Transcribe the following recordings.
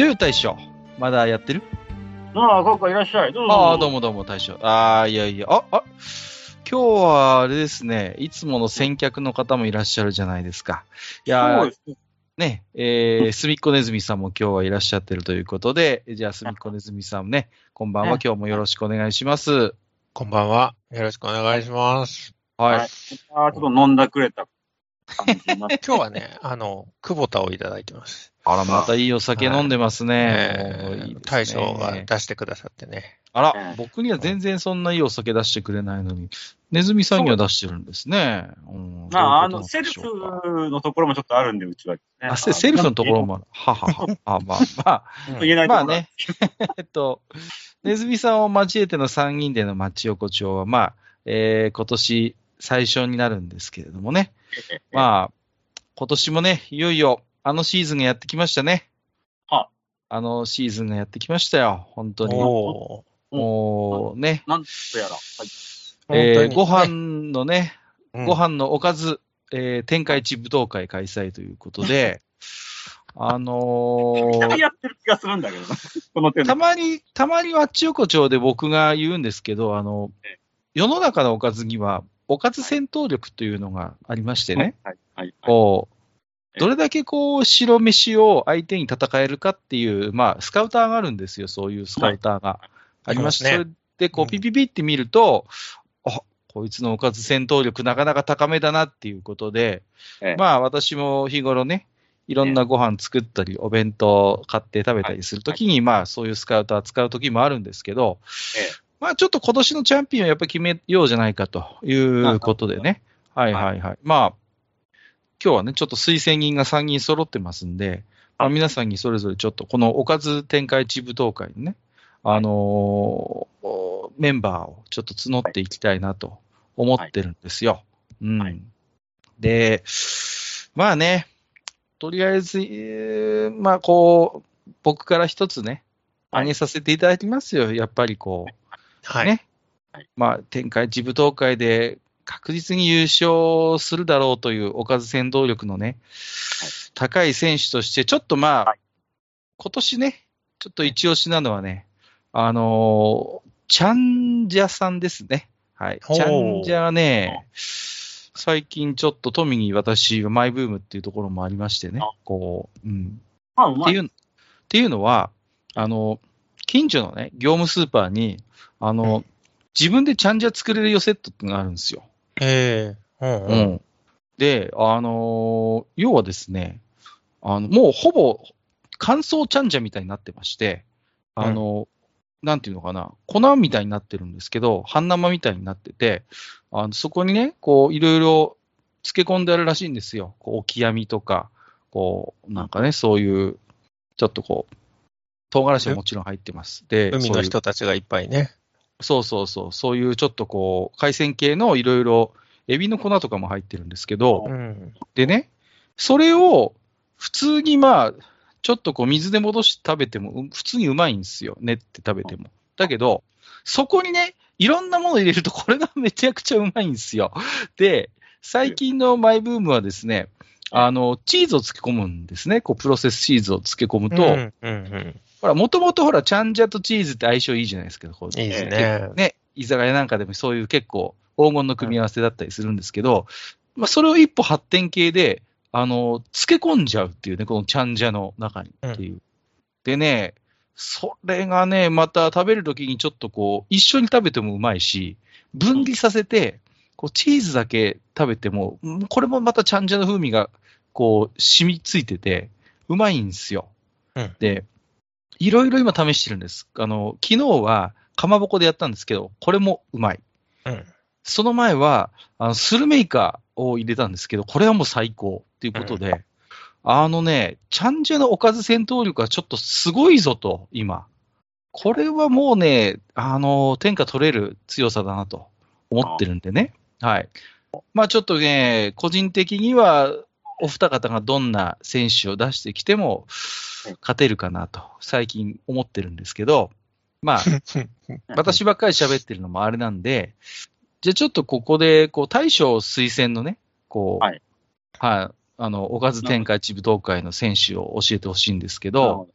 よよ大将、まだやってる？ああ、ここいらっしゃい。どうぞ。ああ、どうもどうも大将。ああ、いやいや、あ、あ、今日はあれですね、いつもの先客の方もいらっしゃるじゃないですか。いやーそうですね。ね、えー、すみっこねずみさんも今日はいらっしゃってるということで、じゃあすみっこねずみさんね、こんばんは、ね今日もよろしくお願いします。こんばんは。よろしくお願いします。はい。はいああ、ちょっと飲んだくれた。今日はね、あの、久保田をいただいてます。あら、またいいお酒飲んでますね。えーもうい大将が出してくださってね。あらえ、え僕には全然そんないいお酒出してくれないのに、ねずみさんには出してるんですね。うんまあ、あの、セルフのところもちょっとあるんで、うちは、ね。あ、セセルフのところもある。ははは。あ、まあまあ、言えないところまあね。えっと、ねずみさんを交えての参議院での町横丁は、まあ、えー今年最初になるんですけれどもね。まあ、今年もね、いよいよ、あのシーズンがやってきましたね。はあのシーズンがやってきましたよ。本当に。おもうね、なんとやら。はい。えーご本飯のね、当にご飯のおかず、えー天下一武道会開催ということで、あのーやってる気がするんだけどな。このたまに、たまにわっち横丁で僕が言うんですけど、あのええ、世の中のおかずには、おかず戦闘力というのがありましてね、はい。はい。はいこう、ええどれだけこう、白飯を相手に戦えるかっていう、まあ、スカウターがあるんですよ、そういうスカウターが。ありまして、ありますそれで、こう、うん。ピピピって見ると、あ、こいつのおかず戦闘力なかなか高めだなっていうことで、ええ。まあ、私も日頃ね、いろんなご飯作ったり、お弁当買って食べたりするときに、まあ、そういうスカウター使うときもあるんですけど、ええまあ、ちょっと今年のチャンピオンをやっぱり決めようじゃないかということでね。はいはいはい。まあ、今日はね、ちょっと推薦人が3人揃ってますんで、まあ、皆さんにそれぞれちょっとこのおかず展開地武道会にね、あのーメンバーをちょっと募っていきたいなと思ってるんですよ。うん。はいで、まあね、とりあえず、えーまあこう、僕から一つね、はい挙げさせていただきますよ。やっぱりこう、はい。ね。はい。まあ、天下一武道会で確実に優勝するだろうというおかず戦闘力のね、はい。高い選手として、ちょっとまあ、はい。今年ね、ちょっと一押しなのはね、あのーチャンジャさんですね。はい。チャンジャね、最近ちょっと富に私、マイブームっていうところもありましてねあ、こう、うん。っていう、っていうのは、あの、近所のね、業務スーパーに、あの、うん自分でちゃんじゃ作れるよセットってのがあるんですよ。ええうんううん。ん。で、あのー要はですね、あの、もうほぼ乾燥ちゃんじゃみたいになってまして、あの、なんていうのかな、粉みたいになってるんですけど、半生みたいになってて、あのそこにね、こう、いろいろ漬け込んであるらしいんですよ。こう、オキアミとか、こう、なんかね、そういう、ちょっとこう、唐辛子はもちろん入ってます。で、海の人たちがいっぱいね。そうそうそう、そういうちょっとこう、海鮮系のいろいろ、エビの粉とかも入ってるんですけど、うん。でね、それを普通にまあ、ちょっとこう水で戻して食べても、うん普通にうまいんですよ。練って食べても。だけど、そこにね、いろんなもの入れると、これがめちゃくちゃうまいんですよ。で、最近のマイブームはですね、あの、チーズを漬け込むんですね。こう、プロセスチーズを漬け込むと、うんうんほら、もともとほら、チャンジャとチーズって相性いいじゃないですか。こううん。いいですね。ね、居酒屋なんかでもそういう結構黄金の組み合わせだったりするんですけど、まあ、それを一歩発展系で、あの、漬け込んじゃうっていうね、このチャンジャの中にっていう。でね、それがね、また食べるときにちょっとこう、一緒に食べてもうまいし、分離させて、こう、チーズだけ食べても、うんこれもまたチャンジャの風味が、こう、染みついてて、うまいんですよ。うんで、いろいろ今試してるんです。あの、昨日は、かまぼこでやったんですけど、これもうまい。うん。その前は、あのスルメイカを入れたんですけど、これはもう最高っていうことで、あのね、チャンジャのおかず戦闘力はちょっとすごいぞと、今。これはもうね、あの、天下取れる強さだなと思ってるんでね。はい。まあちょっとね、個人的には、お二方がどんな選手を出してきてもはい、勝てるかなと、最近思ってるんですけど、まあ、私ばっかり喋ってるのもあれなんで、じゃあちょっとここで、こう、大将推薦のね、こう、はい。はい、あの、おかず天下一武道会の選手を教えてほしいんですけど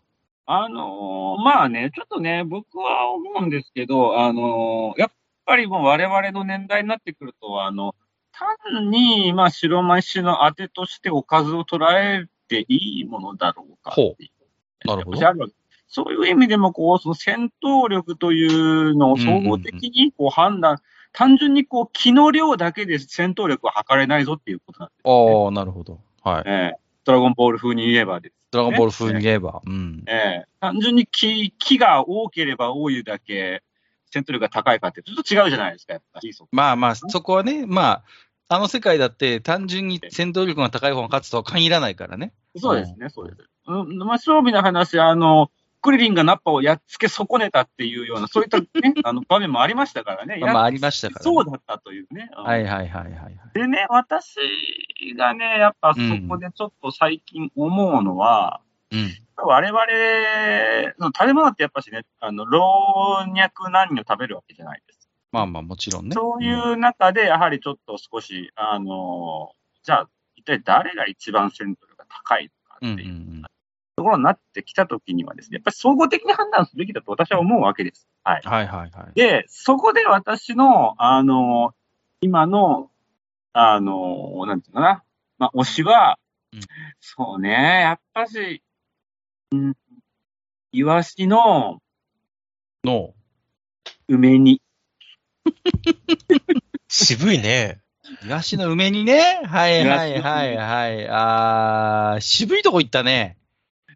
あのーまあね、ちょっとね、僕は思うんですけど、あのーやっぱりもう我々の年代になってくると、あの、単に、まあ、白飯の当てとしておかずを捉えていいものだろうかっていう。なるほどそういう意味でも、こう、その戦闘力というのを総合的にこう判断、単純にこう、気の量だけで戦闘力は測れないぞっていうことなんですああ、なるほど。はい。ええドラゴンボール風に言えばです。ドラゴンボール風に言えば、うん。ええ単純に木木が多ければ多いだけ戦闘力が高いかって、ちょっと違うじゃないですか、やっぱり。まあまあ、そこはね、まあ、あの世界だって単純に戦闘力が高い方が勝つとは限らないからね。そうですね、そうです。うん、まあ、勝負の話、あの、クリリンがナッパをやっつけ損ねたっていうような、そういったね、あの場面もありましたからね。まあまあありましたからねそうだったというね。うんはいはいはいはいはい。でね、私がね、やっぱそこでちょっと最近思うのは、うん。我々の食べ物ってやっぱしね、あの、老若男女食べるわけじゃないです。まあまあもちろんね。そういう中で、やはりちょっと少し、あの、じゃあ、一体誰が一番戦闘力が高いのかっていううんところになってきたときにはですね、やっぱり総合的に判断すべきだと私は思うわけです。はい。はいはいはい。で、そこで私の、あの、今の、あの、なんていうのかな、まあ、推しは、うんそうね、やっぱし、うん、イワシのの、梅煮。渋いね。東の梅にね。はいはいはいはい。あー、渋いとこ行ったね。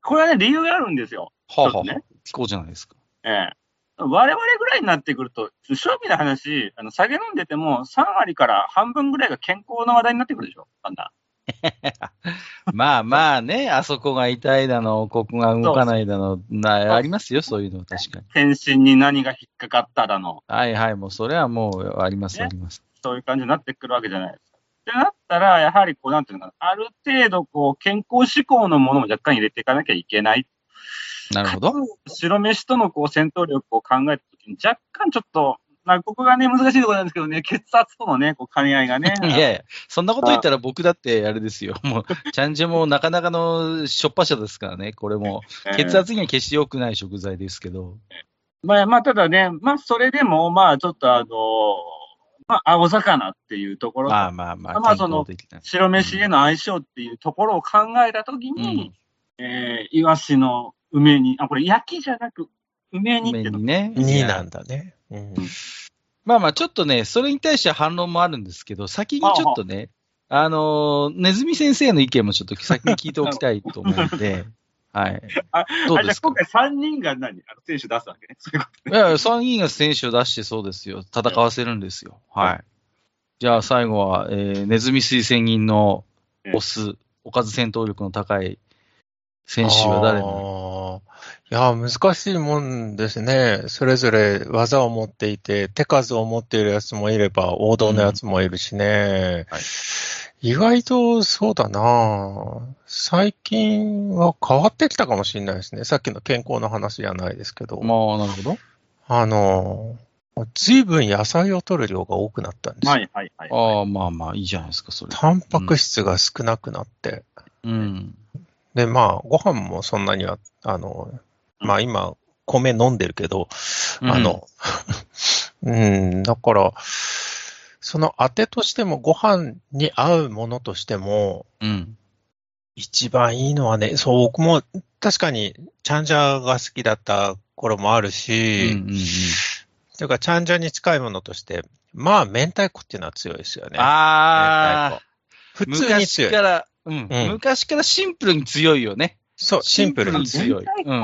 これはね、理由があるんですよ。はあ、はあね聞こうじゃないですか。ええ。我々ぐらいになってくると、正味な話、あの、酒飲んでても3割から半分ぐらいが健康の話題になってくるでしょあんな。まあまあね、あそこが痛いだの、ここが動かないだの、なありますよ、そういうの、確かに。検診に何が引っかかっただの。はいはい、もうそれはもうあります、ねあります。そういう感じになってくるわけじゃないですか。ってなったら、やはりこう、なんていうのかな、ある程度、こう、健康志向のものも若干入れていかなきゃいけない。なるほど。白飯とのこう戦闘力を考えたときに、若干ちょっと、まあ、ここがね、難しいところなんですけどね、血圧とのね、こう、兼ね合いがね。いやいや、そんなこと言ったら僕だってあれですよ。もう、チャンジェもなかなかのしょっぱさですからね。これも、えー血圧には決して良くない食材ですけど。まあ、まあ、ただね、まあ、それでも、まあ、ちょっとあのまあ、青魚っていうところと、まあまあまあ、まあその。白飯への相性っていうところを考えたときに、えー、イワシの梅煮、あ、これ焼きじゃなく、梅煮っていうの麺にね。2なんだね。うん。まあまあ、ちょっとね、それに対しては反論もあるんですけど、先にちょっとね、あのー、ネズミ先生の意見もちょっと先に聞いておきたいと思うので、はい。あどうですか？今回3人が何あの選手出すわけ？ね。そういうこといや、3人が選手を出してそうですよ。戦わせるんですよ。はい。じゃあ最後は、えー、ネズミ推薦人のオス、おかず戦闘力の高い選手は誰なのあーいや、難しいもんですね。それぞれ技を持っていて、手数を持っているやつもいれば、王道のやつもいるしね。はい意外とそうだな最近は変わってきたかもしれないですね。さっきの健康の話じゃないですけど。まあ、なるほど。あの、随分野菜を取る量が多くなったんですよ。はいはいはい。ああ、まあまあ、いいじゃないですか、それ。タンパク質が少なくなって。うん。で、まあ、ご飯もそんなには、あの、まあ今、米飲んでるけど、あの、うん、だから、その当てとしてもご飯に合うものとしても、うん。一番いいのはね、そう、僕も確かにチャンジャが好きだった頃もあるうん。し、うんうんうんというかチャンジャに近いものとして、まあ、明太子っていうのは強いですよね。ああ、明太子。普通に強い。昔から、うん、うん昔からシンプルに強いよね。そう、シンプルに強い。うん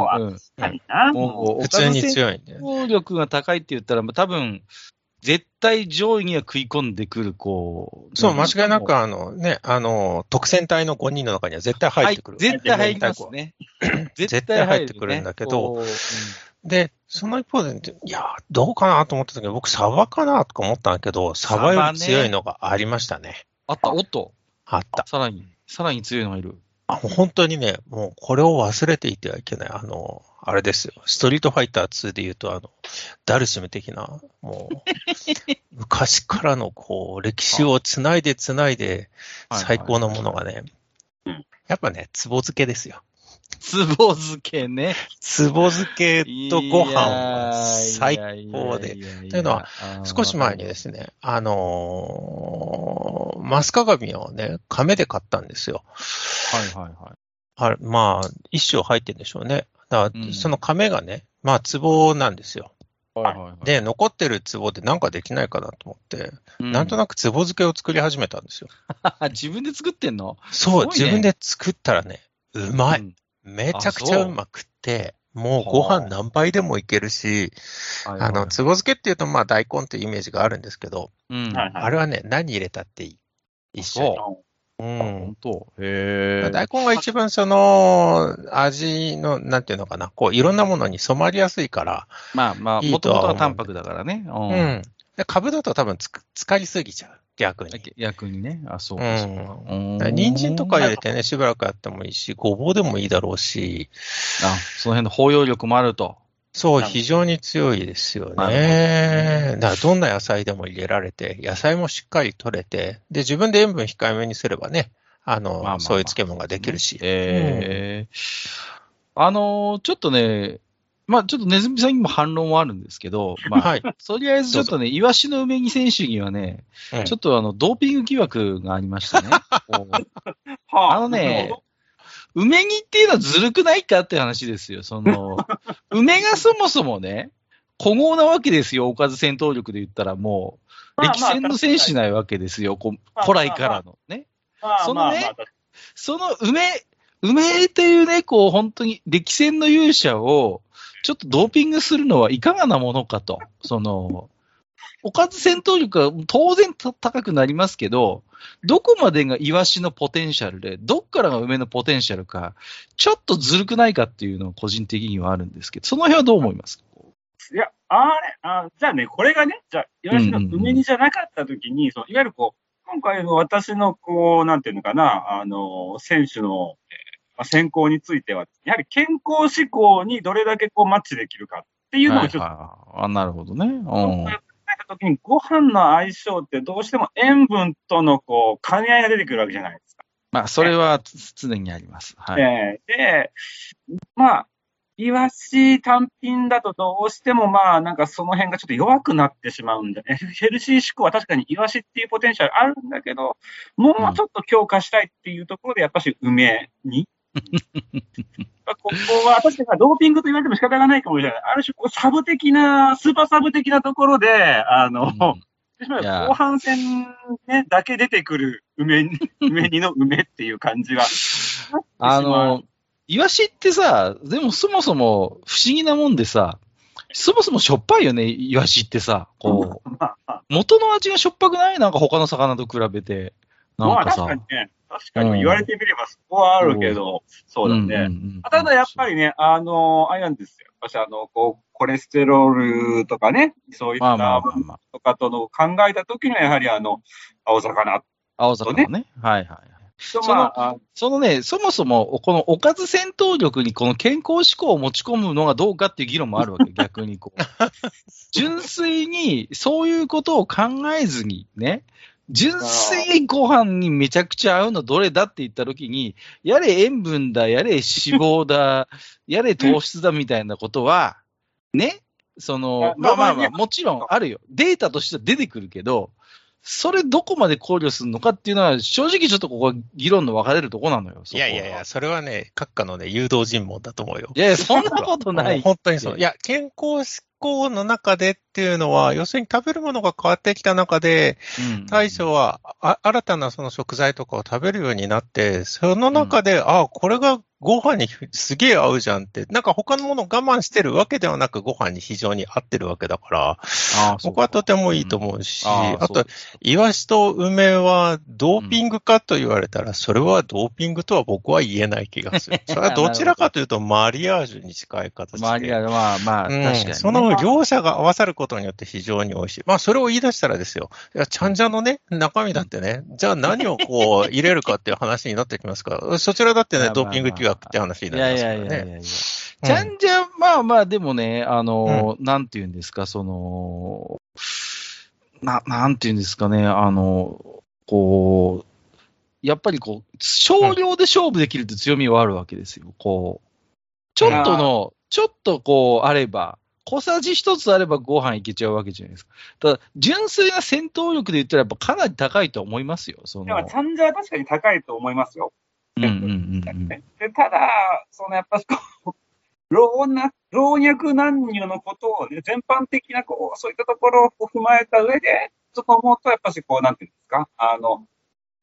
普通にい。強いんで。能力が高いって言ったら、多分、絶対上位には食い込んでくる、こう。そう、間違いなく、あのね、あの、特選隊の5人の中には絶対入ってくる。絶対入りますね。絶対入ってくるんだけど、で、その一方で、いや、どうかなと思った時に、僕、サバかなとか思ったんだけど、サバより強いのがありましたね。あった、おっと。あった。さらに、さらに強いのがいる。あ、もう本当にね、もうこれを忘れていてはいけない。あの、あれですよ。ストリートファイター2で言うと、あの、ダルシム的な、もう、昔からのこう、歴史をつないでつないで、最高のものがね、やっぱね、壺漬けですよ。つぼ漬けね。つぼ漬けとご飯は最高で。というのは、少し前にですね、あのー、マス鏡をね、亀で買ったんですよ。はいはいはい。あれまあ、一生入ってるんでしょうね。だから、その亀がね、まあ、壺なんですよ。はいはいはい、で、残ってる壺で何かできないかなと思って、うん、なんとなく壺漬けを作り始めたんですよ。自分で作ってんの？そう、ね、自分で作ったらね、うまい。うんめちゃくちゃうまくって、もうご飯何杯でもいけるし、あの、つぼ漬けっていうと、まあ大根っていうイメージがあるんですけど、うん、あれはね、何入れたっていい。一緒に。うん。本当へ大根が一番その、味の、なんていうのかな、こう、いろんなものに染まりやすいから。まあまあ、もともとはタンパクだからね。うん。で、株だと多分つ、つかりすぎちゃう。逆に。逆にね。あ、そうか、そうか。うん。人参とか入れてね、しばらくやってもいいし、ごぼうでもいいだろうし。あ、その辺の包容力もあると。そう、非常に強いですよね。だからどんな野菜でも入れられて、野菜もしっかり取れて、で、自分で塩分控えめにすればね、あの、まあまあまあそういう漬物ができるし。ええーうん、あのー、ちょっとね、まあちょっとネズミさんにも反論はあるんですけど、まあ、はい、とりあえずちょっとね、イワシの梅木選手にはね、うん、ちょっとあの、ドーピング疑惑がありましたね。あのね、梅木っていうのはずるくないかって話ですよ。その、梅がそもそもね、古豪なわけですよ、おかず戦闘力で言ったらもう、歴戦の選手ないわけですよ、古来からの。ね。そのね、その梅、梅っていうね、こう、本当に歴戦の勇者を、ちょっとドーピングするのはいかがなものかと。その、おかず戦闘力は当然高くなりますけど、どこまでがイワシのポテンシャルで、どっからが梅のポテンシャルか、ちょっとずるくないかっていうのは個人的にはあるんですけど、その辺はどう思いますか？いや、あれあ、じゃあね、これがね、じゃあ、イワシの梅煮じゃなかったときに、そのいわゆるこう、今回の私のこう、なんていうのかな、あの、選手の、まあ、選考については、やはり健康志向にどれだけこうマッチできるかっていうのをちょっと。はいはい、あ、なるほどね。うん。た時にご飯の相性ってどうしても塩分とのこう兼ね合いが出てくるわけじゃないですか。まあ、それは常にあります。はい。えー、で、まあ、イワシ単品だとどうしてもまあなんかその辺がちょっと弱くなってしまうんでね。ヘルシー志向は確かにイワシっていうポテンシャルあるんだけど、もうちょっと強化したいっていうところでやっぱし梅にここは確かにドーピングと言われても仕方がないかもしれない。ある種、こうサブ的な、スーパーサブ的なところで、あの、うん、後半戦、ね、だけ出てくる梅、梅煮の梅っていう感じは。あの、イワシってさ、でもそもそも不思議なもんでさ、そもそもしょっぱいよね、イワシってさ。こう。元の味がしょっぱくない？なんか他の魚と比べて。まあ確かにね。確かに言われてみればそこはあるけど、そうだね。ただやっぱりね、あの、あれなんですよ。私、あの、こう、コレステロールとかね、そういったとかとの考えたときには、やはりあの、青魚、青魚ね。はいはい。その、そのね、そもそも、このおかず戦闘力にこの健康志向を持ち込むのがどうかっていう議論もあるわけ、逆にこう。純粋にそういうことを考えずにね、純粋にご飯にめちゃくちゃ合うのどれだって言ったときに、やれ塩分だ、やれ脂肪だ、やれ糖質だみたいなことは、ね、その、まあまあまあ、もちろんあるよ。データとしては出てくるけど、それどこまで考慮するのかっていうのは、正直ちょっとここは議論の分かれるとこなのよ。いやいやいや、それはね、閣下のね、誘導尋問だと思うよ。いやいや、そんなことない。本当にそう。いや、健康候の中でっていうのは、要するに食べるものが変わってきた中で、うん。大将はあ新たなその食材とかを食べるようになって、その中で、ああ、これがご飯にすげえ合うじゃんって、なんか他のものを我慢してるわけではなくご飯に非常に合ってるわけだから、あ僕はとてもいいと思うし、ああと、イワシと梅はドーピングかと言われたら、それはドーピングとは僕は言えない気がする。それはどちらかというとマリアージュに近い形で。周りは、まあまあ、確かに、ね。その両者が合わさることによって非常に美味しい。まあ、それを言い出したらですよ。いや、ちゃんじゃのね、中身だってね、じゃあ何をこう入れるかっていう話になってきますから、そちらだってね、ドーピング疑惑って話になりますからね。やいやいやいや。ちゃんじゃ、まあまあ、でもね、あの、なんて言うんですか、その、な、なんて言うんですかね、あの、こう、やっぱりこう、少量で勝負できるって強みはあるわけですよ。こう、ちょっとの、ちょっとこう、あれば、小さじ一つあればご飯いけちゃうわけじゃないですか。ただ、純粋な戦闘力で言ったらやっぱかなり高いと思いますよ。そのでも、チャンジャーは確かに高いと思いますよ。うんうんうんうん。でただ、そのやっぱこう、老若老若男女のことを、ね、全般的なこう、そういったところを踏まえた上で、ちょっと思うと、やっぱしこう、なんていうんですか、あの、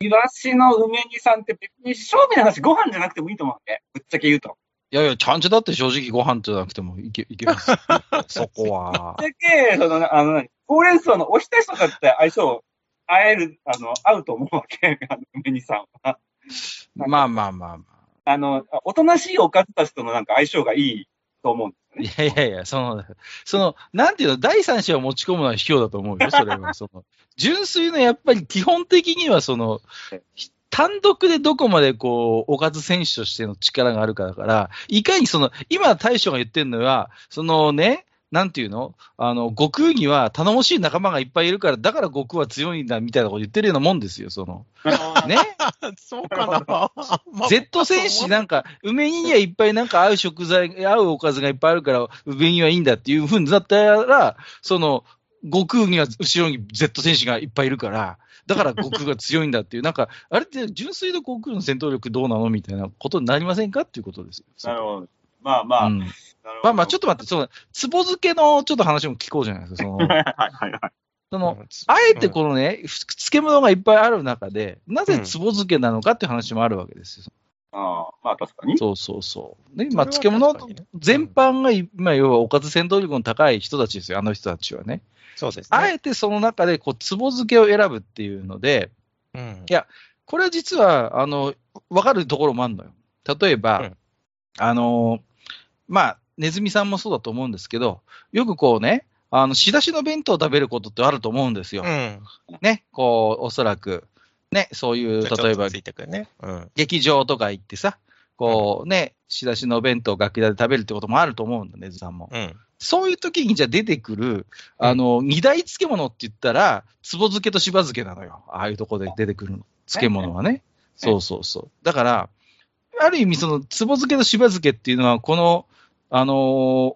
イワシの梅煮さんって別に正味な話、ご飯じゃなくてもいいと思うんで、ぶっちゃけ言うと。いやいや、ちゃんちゃだって正直ご飯じゃなくてもいけいけますよ。そこは。ぶっちゃけ、その、あの、何ほうれん草のおひたしとかって相性、合える、あの、合うと思うわけ、あの梅煮さんは。まあまあまあまあの、おとなしいおかずたちとのなんか相性がいいと思うんですあ。よね。いやいやいや、その、その、なんていうの、第三者を持ち込むのは卑怯だと思うよ、それは。その、純粋な、やっぱり基本的には、その、単独でどこまでこう、おかず選手としての力があるかだから、いかにその、今大将が言ってるのは、そのね、なんていうの？あの、悟空には頼もしい仲間がいっぱいいるから、だから悟空は強いんだ、みたいなこと言ってるようなもんですよ、その。ね？そうかな。ま あ Z 戦士なんか、梅煮にはいっぱいなんか合う食材、合うおかずがいっぱいあるから、梅煮はいいんだっていうふうになったら、その、悟空には後ろに Z 戦士がいっぱいいるから、だから悟空が強いんだっていう、なんか、あれって純粋な悟空の戦闘力どうなのみたいなことになりませんかっていうことですよ。なるほど。まあまあ、うんなるほどまあまあ、ちょっと待って、その、つぼ漬けのちょっと話も聞こうじゃないですか。その、はいはいはい。その、あえてこのね、漬物がいっぱいある中で、なぜつぼ漬けなのかっていう話もあるわけですよ。ああ、まあ確かに。そうそうそう。ね、まあ、漬物全般が、今、要はおかず戦闘力の高い人たちですよ、あの人たちはね。そうですね。あえてその中で、こう、つぼ漬けを選ぶっていうので、うんいやこれは実は、あの、わかるところもあるのよ。例えば、うんあの、まあ、ネズミさんもそうだと思うんですけど、よくこうね、あの、仕出しの弁当を食べることってあると思うんですよ。うん。ね、こう、おそらく、ね、そういう、例えばね。うん。劇場とか行ってさ、こうね、仕出しのお弁当を楽屋で食べるってこともあると思うんだね、ずさんも。うん。そういう時にじゃあ出てくる、あの、二大漬物って言ったら、つぼ漬けとしば漬けなのよ。ああいうとこで出てくるの。漬物はね。そうそうそう。だから、ある意味その、つぼ漬けとしば漬けっていうのは、この、あのー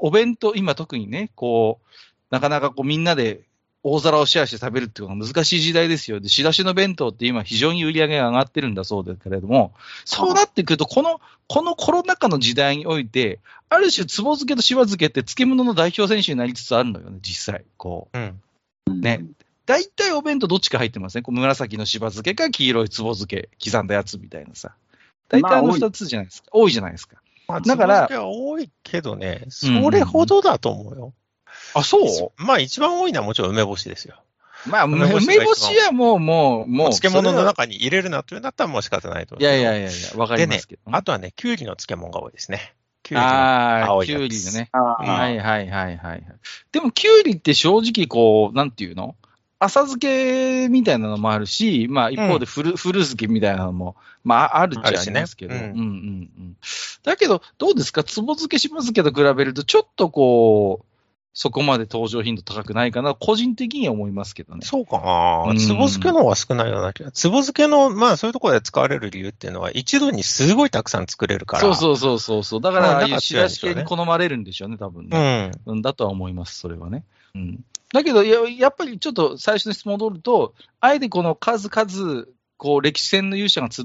お弁当、今特にね、こう、なかなかこうみんなで大皿をシェアして食べるっていうのが難しい時代ですよ。で、仕出しの弁当って今非常に売り上げが上がってるんだそうですけれども、そうなってくると、この、このコロナ禍の時代において、ある種、つぼ漬けとしば漬けって漬物の代表選手になりつつあるのよね、実際。こうん。う。ね。大体お弁当どっちか入ってますね。こう紫のしば漬けか黄色いつぼ漬け、刻んだやつみたいなさ。大体あの二つじゃないですか。多いじゃないですか。まあ、だからつぼ漬けは多いけどね、それほどだと思うよ。あ、そう？まあ、一番多いのはもちろん梅干しですよ。まあ、梅梅干しはもう、もう、もう。漬物の中に入れるなというんだったらもう仕方ないと。いやいやいやいや、わかりますけど。あとはね、きゅうりの漬物が多いですね。きゅうりのああ、きゅ青いやつうりのね。はいはいはいはい。でも、きゅうりって正直こう、なんていうの？浅漬けみたいなのもあるし、まあ一方で古、古漬けみたいなのも、まああるっちゃありますけど。あるしねうんうんうん。だけど、どうですか？つぼ漬け、しば漬けと比べると、ちょっとこう、そこまで登場頻度高くないかな、個人的には思いますけどね。そうかう。なんつぼ漬けの方が少ないような気が。つぼ漬けの、まあそういうところで使われる理由っていうのは、一度にすごいたくさん作れるから。そうそうそうそうそう。だから、まあああいう仕出し系に好まれるんでしょうね、多分ね。うん。うん、だとは思います、それはね。うん。だけど、ややっぱりちょっと最初の質問戻ると、あえてこの数々、こう、歴史戦の勇者が集う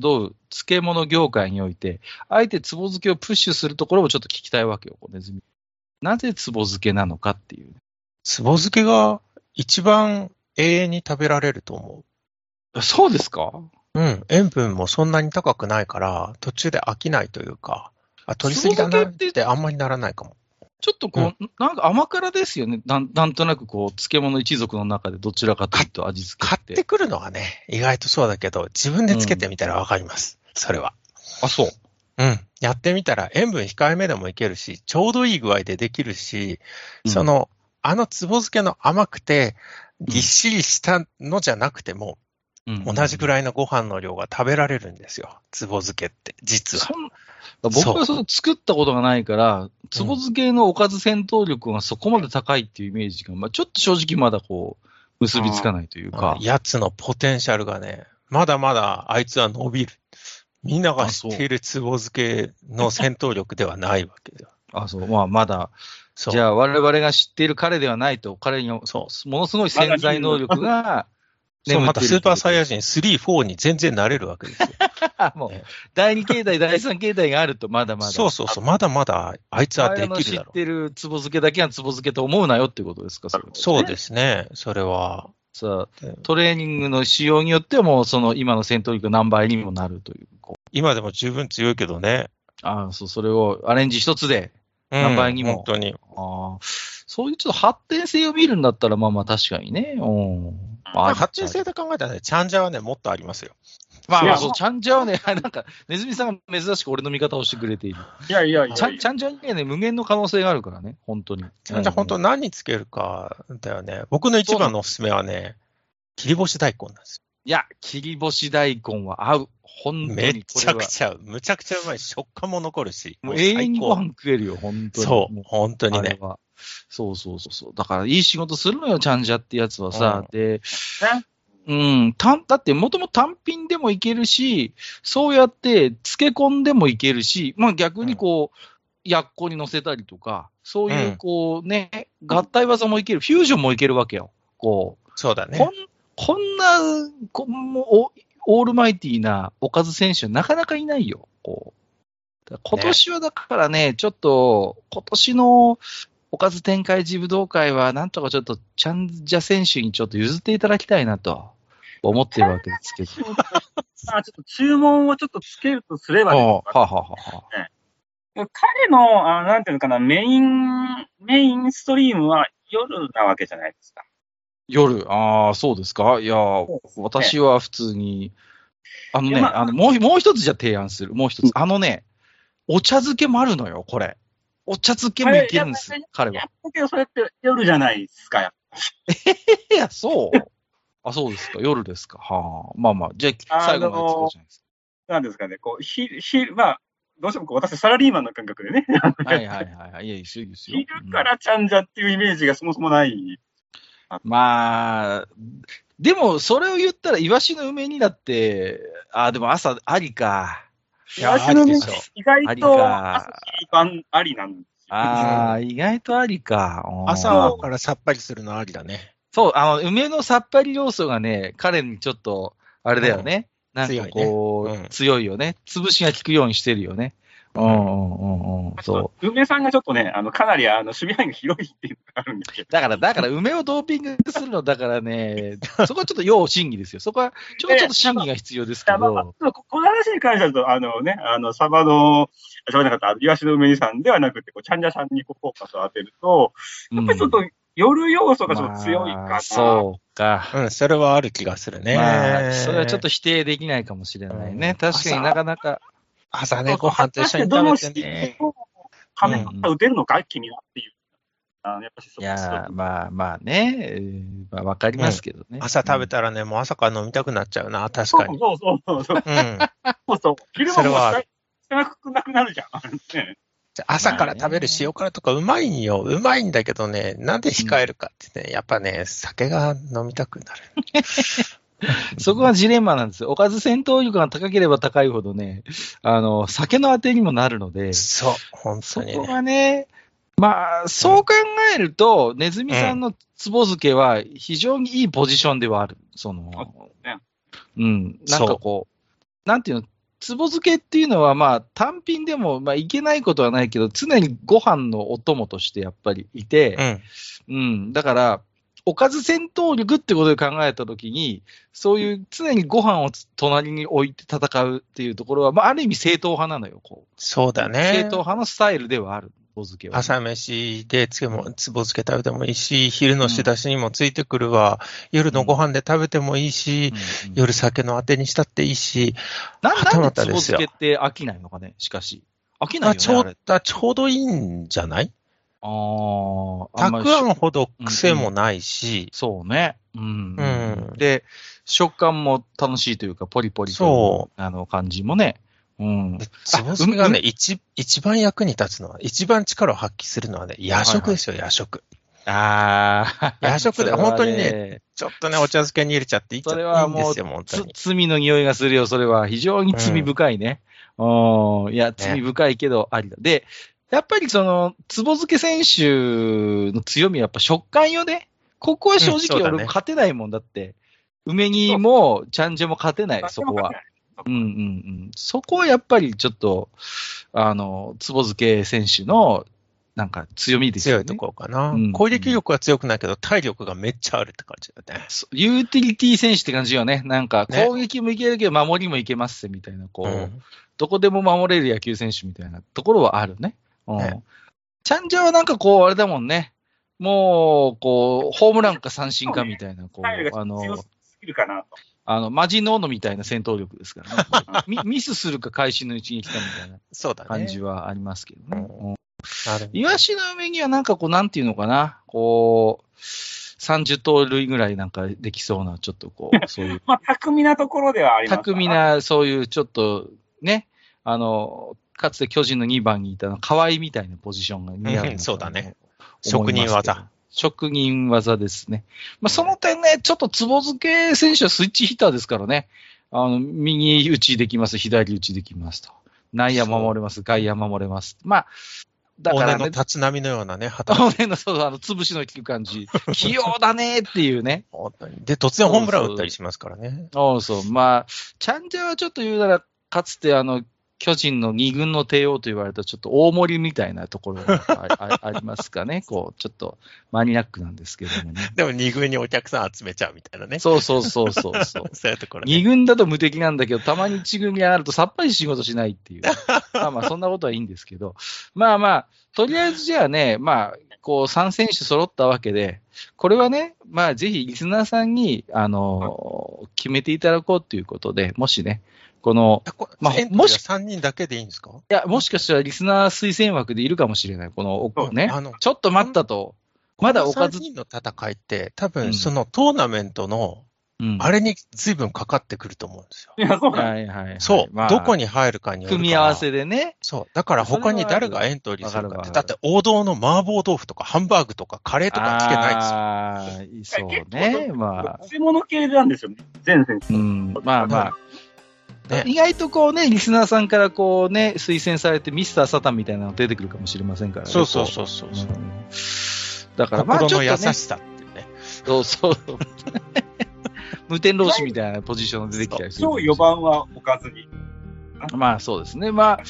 漬物業界において、あえて壺漬けをプッシュするところをちょっと聞きたいわけよ、ネズミ。なぜつぼ漬けなのかっていう。つぼ漬けが一番永遠に食べられると思そうですか？う。うん。塩分もそんなに高くないから、途中で飽きないというか、あ、取りすぎだなっっててあんまりならないかも。ちょっとこう、なんか甘辛ですよね。なんなんとなくこう、漬物一族の中でどちらかというと味付けっ。買っててくるのはね、意外とそうだけど、自分でつけてみたらわかります。それは。あ、そう。うん。やってみたら塩分控えめでもいけるし、ちょうどいい具合でできるし、うんその、あのつぼ漬けの甘くて、ぎっしりしたのじゃなくても、うん同じぐらいのご飯の量が食べられるんですよ。つぼ漬けって、実は。僕はその作ったことがないから、つぼ漬けのおかず戦闘力がそこまで高いっていうイメージが、まあ、ちょっと正直まだこう、結びつかないというか。やつのポテンシャルがね、まだまだあいつは伸びる。みんなが知っているつぼ漬けの戦闘力ではないわけだよ。あ、そう。まあ、まだ。じゃあ我々が知っている彼ではないと、彼にはそうものすごい潜在能力がそう、またスーパーサイヤ人。人3、4に全然なれるわけですよ。もうね、第2形態、第3形態があると、まだまだ。そうそうそう、まだまだあいつはできるだろう。知ってるつぼ漬けだけはつぼ漬けと思うなよってことですか、それはそうですね、それは。さあ、でトレーニングの仕様によってはもうその今の戦闘力が何倍にもなるという。今でも十分強いけどね。ああ、そう、それをアレンジ一つで。うん何倍にも本当に。ああ、そういうちょっと発展性を見るんだったら、まあまあ確かにね。うん。まあ、発展性で考えたらね、チャンジャはね、もっとありますよ。まあまあ、そう、ちゃんじゃはね、なんか、ネズミさんが珍しく俺の味方をしてくれている。いやいやいやちゃん、ちゃんじゃにはね、無限の可能性があるからね、本当に。チャンジャ本当うん何につけるかだよね。僕の一番のおすすめはね、切り干し大根なんですいや、切り干し大根は合う。めち。ゃくちゃ、むちゃくちゃうまい。食感も残るし。もう永遠にご最飯食えるよ、本当に。高そうも、本当にね。そうそうそうそう。だから、いい仕事するのよ、ちゃんじゃってやつはさ。で、うん、単だって、もともと単品でもいけるし、そうやって漬け込んでもいけるし、まあ逆にこう、やっこに乗せたりとか、そういうう、こうね、合体技もいける、フュージョンもいけるわけよ。こう、そうだねこ。んこんな、こもオールマイティーなおかず選手はなかなかいないよ。こう。今年はだからね、ちょっと、今年のおかず展開自武道会は、なんとかちょっと、チャンジャ選手にちょっと譲っていただきたいなと、思ってるわけですけど。まあちょっと注文をちょっとつけるとすればあね、あはあはあはあ彼の、あなんていうのかな、メイン、メインストリームは夜なわけじゃないですか。夜、ああ、そうですか？いや、私は普通に、あのね、ああの、もう、もう一つじゃ提案する。もう一つ。あのね、お茶漬けもあるのよ、これ。お茶漬けもいけるんです彼は。やったけど、それって夜じゃないですか、やっいや、そう。あ、そうですか。夜ですか。はあ。まあまあ。じゃあ、あのー最後まで聞こうじゃないですぱなんですかね、こう、ひ、ひ、まあ、どうしてもこう私サラリーマンの感覚でね、か。はいはいはいはい。いや、一緒ですよ。昼からちゃんじゃっていうイメージがそもそもない。まあ、でも、それを言ったら、イワシの梅にだって、あ、でも朝、ありか。いや私のねありでしょ意外とか朝一番ありなんですよ。ああ、意外とありか。うん朝からさっぱりするのありだね。そう、あの、梅のさっぱり要素がね、彼にちょっと、あれだよね。なんかこう、強いねうん強いよね。潰しが効くようにしてるよね。うんうんうんうん。そう。梅さんがちょっとね、あの、かなりあの、守備範囲が広いっていうのがあるんですけど。だから、だから、梅をドーピングするの、だからね、そこはちょっと要審議ですよ。そこは、ちょっと審議が必要ですけまあまあど。ここの話に関してはと、あのね、あの、サバの、しゃべなかった、イワシの梅さんではなくて、こう、チャンジャさんにこうフォーカスを当てると、やっぱりちょっと夜要素がちょっと強いかな。まあそうか。うん、それはある気がするね。まあ、それはちょっと否定できないかもしれないね。うん確かになかなか。朝ね、ご飯と一緒に食べてね。をはめ方打てるのか、君はっていう。あのやっぱりそいやー、まあまあね、えーまあわかりますけどね。朝食べたらね、もう朝から飲みたくなっちゃうな、確かに。そうそうそうそう。うん。そうそう。昼間もそれはある少なくなくなるじゃん。ね朝から食べる塩辛とかうまいんよ。うまいんだけどね、なんで控えるかってね、やっぱね、酒が飲みたくなる。そこがジレンマなんですよ。おかず戦闘力が高ければ高いほどね、あの、酒のあてにもなるので、そう、本そこ当にね。がね、まあ、そう考えると、ネズミさんのつぼ漬けは非常にいいポジションではある。そのそうね、うん、なんかこう、なんていうの、つぼ漬けっていうのは、まあ、単品でも、まあ、いけないことはないけど、常にご飯のお供としてやっぱりいて、うん。うん、だから、おかず戦闘力ってことで考えたときに、そういう常にご飯を隣に置いて戦うっていうところは、まあ、ある意味正統派なのよ、こう。そうだ正ね統。派のスタイルではある、お漬けは。朝飯でつけも、つぼ漬け食べてもいいし、昼の仕出しにもついてくるわ、夜のご飯で食べてもいいし、うんうん夜酒のあてにしたっていいし、なんでつぼ漬けって飽きないのかね、しかし。飽きないよね、まあちょうどいいんじゃない？あーあたくあんほど癖もないし、そうね。うん。うんで、食感も楽しいというか、ポリポリとそあの感じもね。うん。でつぼ漬けが一一番役に立つのは、一番力を発揮するのはね、夜食ですよ、夜食。ああ。夜食で本当にね。ちょっとね、お茶漬けに入れちゃっていいそれいはいもう。罪の匂いがするよ、それは。非常に罪深いね。うん。いや、罪深いけど、ありだ。で、やっぱりその、つぼ漬け選手の強みはやっぱ食感よね。ここは正直俺勝てないもんだって。梅煮も、ちゃんじゃも勝てない、そこは。うんうんうん。そこはやっぱりちょっと、あの、つぼ漬け選手の、なんか強みですよね。強いところかな、うん攻撃力は強くないけど、体力がめっちゃあるって感じだね。ユーティリティ選手って感じよね。なんか、ね攻撃もいけるけど、守りもいけますみたいな、こう、うんどこでも守れる野球選手みたいなところはあるね。うん。ねチャンジャはなんかこう、あれだもんね。もう、こう、ホームランか三振かみたいな、こう、あの。あの、マジノーノみたいな戦闘力ですからね。ミミスするか会心の一撃かみたいな。感じはありますけどね。イワシの上にはなんかこう、なんていうのかな、こう、30盗塁ぐらいなんかできそうな、ちょっとこう、そういう、まあ、巧みなところではあります巧み。な、そういうちょっと、ね、あの、かつて巨人の2番にいたの、河合みたいなポジションが似合ううんそうだね。職人技。。職人技ですね。まあ、その点ね、ちょっとつぼ漬け選手はスイッチヒッターですからね。あの、右打ちできます、左打ちできますと。内野守れます、外野守れます。まあ、だからねの、立浪のようなね、働き。骨の、そう、あの、潰しの効く感じ。器用だねっていうね。で、突然ホームラン打ったりしますからね。そうそう。まあ、チャンジャはちょっと言うなら、かつてあの、巨人の二軍の帝王と言われたちょっと大盛りみたいなところがああ ありますかね。こう、ちょっとマニアックなんですけどもね。でも二軍にお客さん集めちゃうみたいなね。そうそうそうそうそう。そういうところね。二軍だと無敵なんだけど、たまに一軍に上がるとさっぱり仕事しないっていう。まあまあ、そんなことはいいんですけど。まあまあ、とりあえずじゃあね、まあ、こう、3選手揃ったわけで、これはね、まあ、ぜひリスナーさんに、あの、決めていただこうということで、もしね、この、まあもし3人だけでいいんですか？いや、もしかしたらリスナー推薦枠でいるかもしれない。この、そうねあの、ちょっと待ったと。まだおかず3人の戦いって、多うん分そのトーナメントの、うん。あれに随分かかってくると思うんですよ。いや、そうだ。はいはいはい。そう。まあどこに入るかによる組み合わせでね。そう。だから他に誰がエントリーするかって。だって王道の麻婆豆腐とかハンバーグとかカレーとか来てないですよ。ああー、そうね。まあ、食べ物系なんですよね。全選手。うん、まあまあ。ね意外とこうね、リスナーさんからこうね、推薦されてミスターサタンみたいなの出てくるかもしれませんからね。そうそうこそうそうう。うんだからまあ心の優ちょっとね、しさっていうね。そうそう。無天老師みたいなポジションが出てきたりする。超4番は置かずに。まあそうですね。まあ、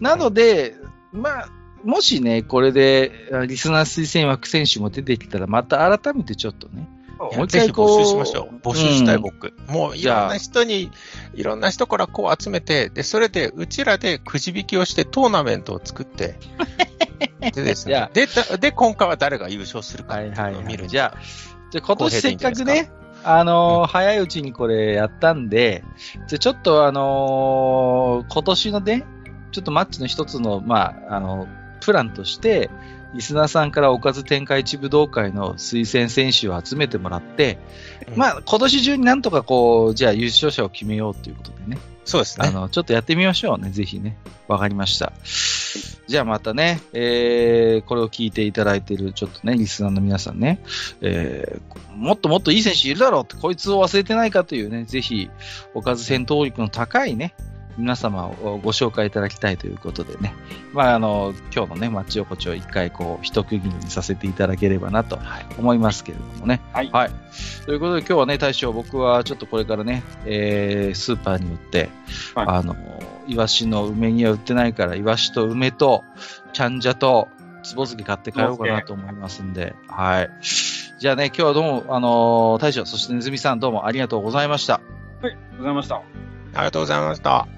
なので、まあ、もしね、これで、あリスナー推薦枠選手も出てきたら、また改めてちょっとね、もう一ぜひ回募集しましょう。募集したい、うん僕。もういろんな人に、いろんな人からこう集めて、で、それで、うちらでくじ引きをしてトーナメントを作って、でですね。で、だで、今回は誰が優勝するかっていうはいはい、はい。じゃあ、じゃあ今年せっかくね、あのー早いうちにこれやったんで、じゃあちょっとあのー今年のね、ちょっとマッチの一つの、まあ、あの、プランとして、リスナーさんからおかず展開一武道会の推薦選手を集めてもらって、うんまあ、今年中になんとかこう、じゃあ優勝者を決めようということでね、そうですね。あの、ちょっとやってみましょうね、ぜひね。わかりました。じゃあまたね、えー、これを聞いていただいている、ちょっとね、リスナーの皆さんね、えー、もっともっといい選手いるだろうって、こいつを忘れてないかというね、ぜひ、おかず戦闘力の高いね、皆様をご紹介いただきたいということでね、まあ、あの、今日のね、マッチ横丁を一回こう、一区切りにさせていただければなと思いますけれどもね。はいはい。ということで今日はね、大将、僕はちょっとこれからね、えー、スーパーによって、はいあの、イワシの梅煮は売ってないから、イワシと梅と、ちゃんじゃと、つぼ漬け買って帰ろうかなと思いますんで、はい。じゃあね、今日はどうも、あのー、大将、そしてねずみさんどうもありがとうございました。はい、ありがとうございました。ありがとうございました。